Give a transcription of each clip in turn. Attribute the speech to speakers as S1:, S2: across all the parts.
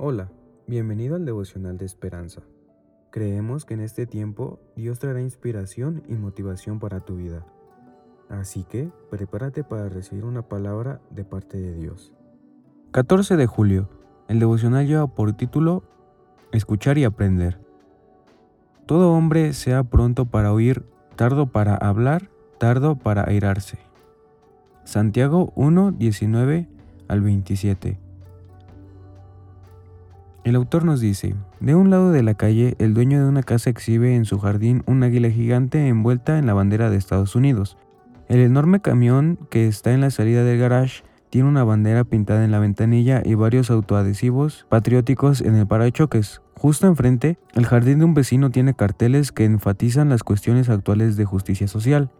S1: Hola, bienvenido al devocional de esperanza. Creemos que en este tiempo Dios traerá inspiración y motivación para tu vida. Así que prepárate para recibir una palabra de parte de Dios. 14 de julio. El devocional lleva por título Escuchar y aprender. Todo hombre sea pronto para oír, tardo para hablar, tardo para airarse. Santiago 1, 19 al 27. El autor nos dice, de un lado de la calle, el dueño de una casa exhibe en su jardín un águila gigante envuelta en la bandera de Estados Unidos. El enorme camión que está en la salida del garage tiene una bandera pintada en la ventanilla y varios autoadhesivos patrióticos en el parachoques. Justo enfrente, el jardín de un vecino tiene carteles que enfatizan las cuestiones actuales de justicia social.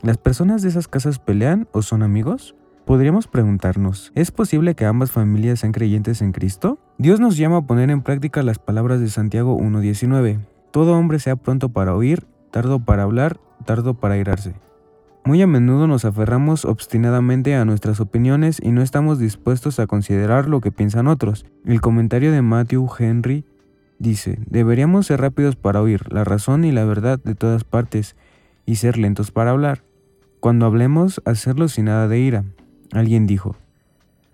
S1: ¿Las personas de esas casas pelean o son amigos? Podríamos preguntarnos, ¿es posible que ambas familias sean creyentes en Cristo? Dios nos llama a poner en práctica las palabras de Santiago 1.19. Todo hombre sea pronto para oír, tardo para hablar, tardo para irarse. Muy a menudo nos aferramos obstinadamente a nuestras opiniones y no estamos dispuestos a considerar lo que piensan otros. El comentario de Matthew Henry dice, deberíamos ser rápidos para oír la razón y la verdad de todas partes y ser lentos para hablar. Cuando hablemos, hacerlo sin nada de ira, Alguien dijo,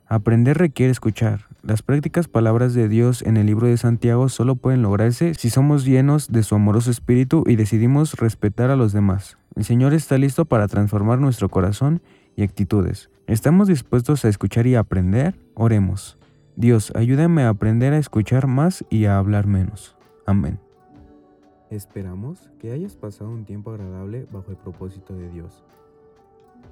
S1: Aprender requiere escuchar. Las prácticas palabras de Dios en el libro de Santiago solo pueden lograrse si somos llenos de su amoroso espíritu y decidimos respetar a los demás. El Señor está listo para transformar nuestro corazón y actitudes. ¿Estamos dispuestos a escuchar y aprender? Oremos. Dios, ayúdame a aprender a escuchar más y a hablar menos. Amén. Esperamos que hayas pasado un tiempo agradable bajo el propósito de Dios.